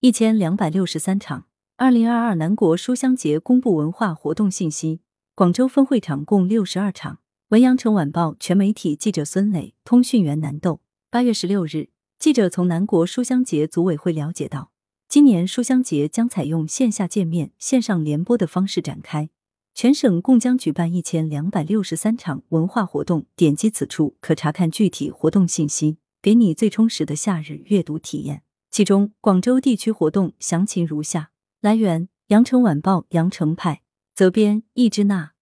一千两百六十三场。二零二二南国书香节公布文化活动信息，广州分会场共六十二场。文阳城晚报全媒体记者孙磊，通讯员南豆。八月十六日，记者从南国书香节组委会了解到，今年书香节将采用线下见面、线上联播的方式展开。全省共将举办一千两百六十三场文化活动，点击此处可查看具体活动信息，给你最充实的夏日阅读体验。其中，广州地区活动详情如下。来源：羊城晚报羊城派，责编：易之娜。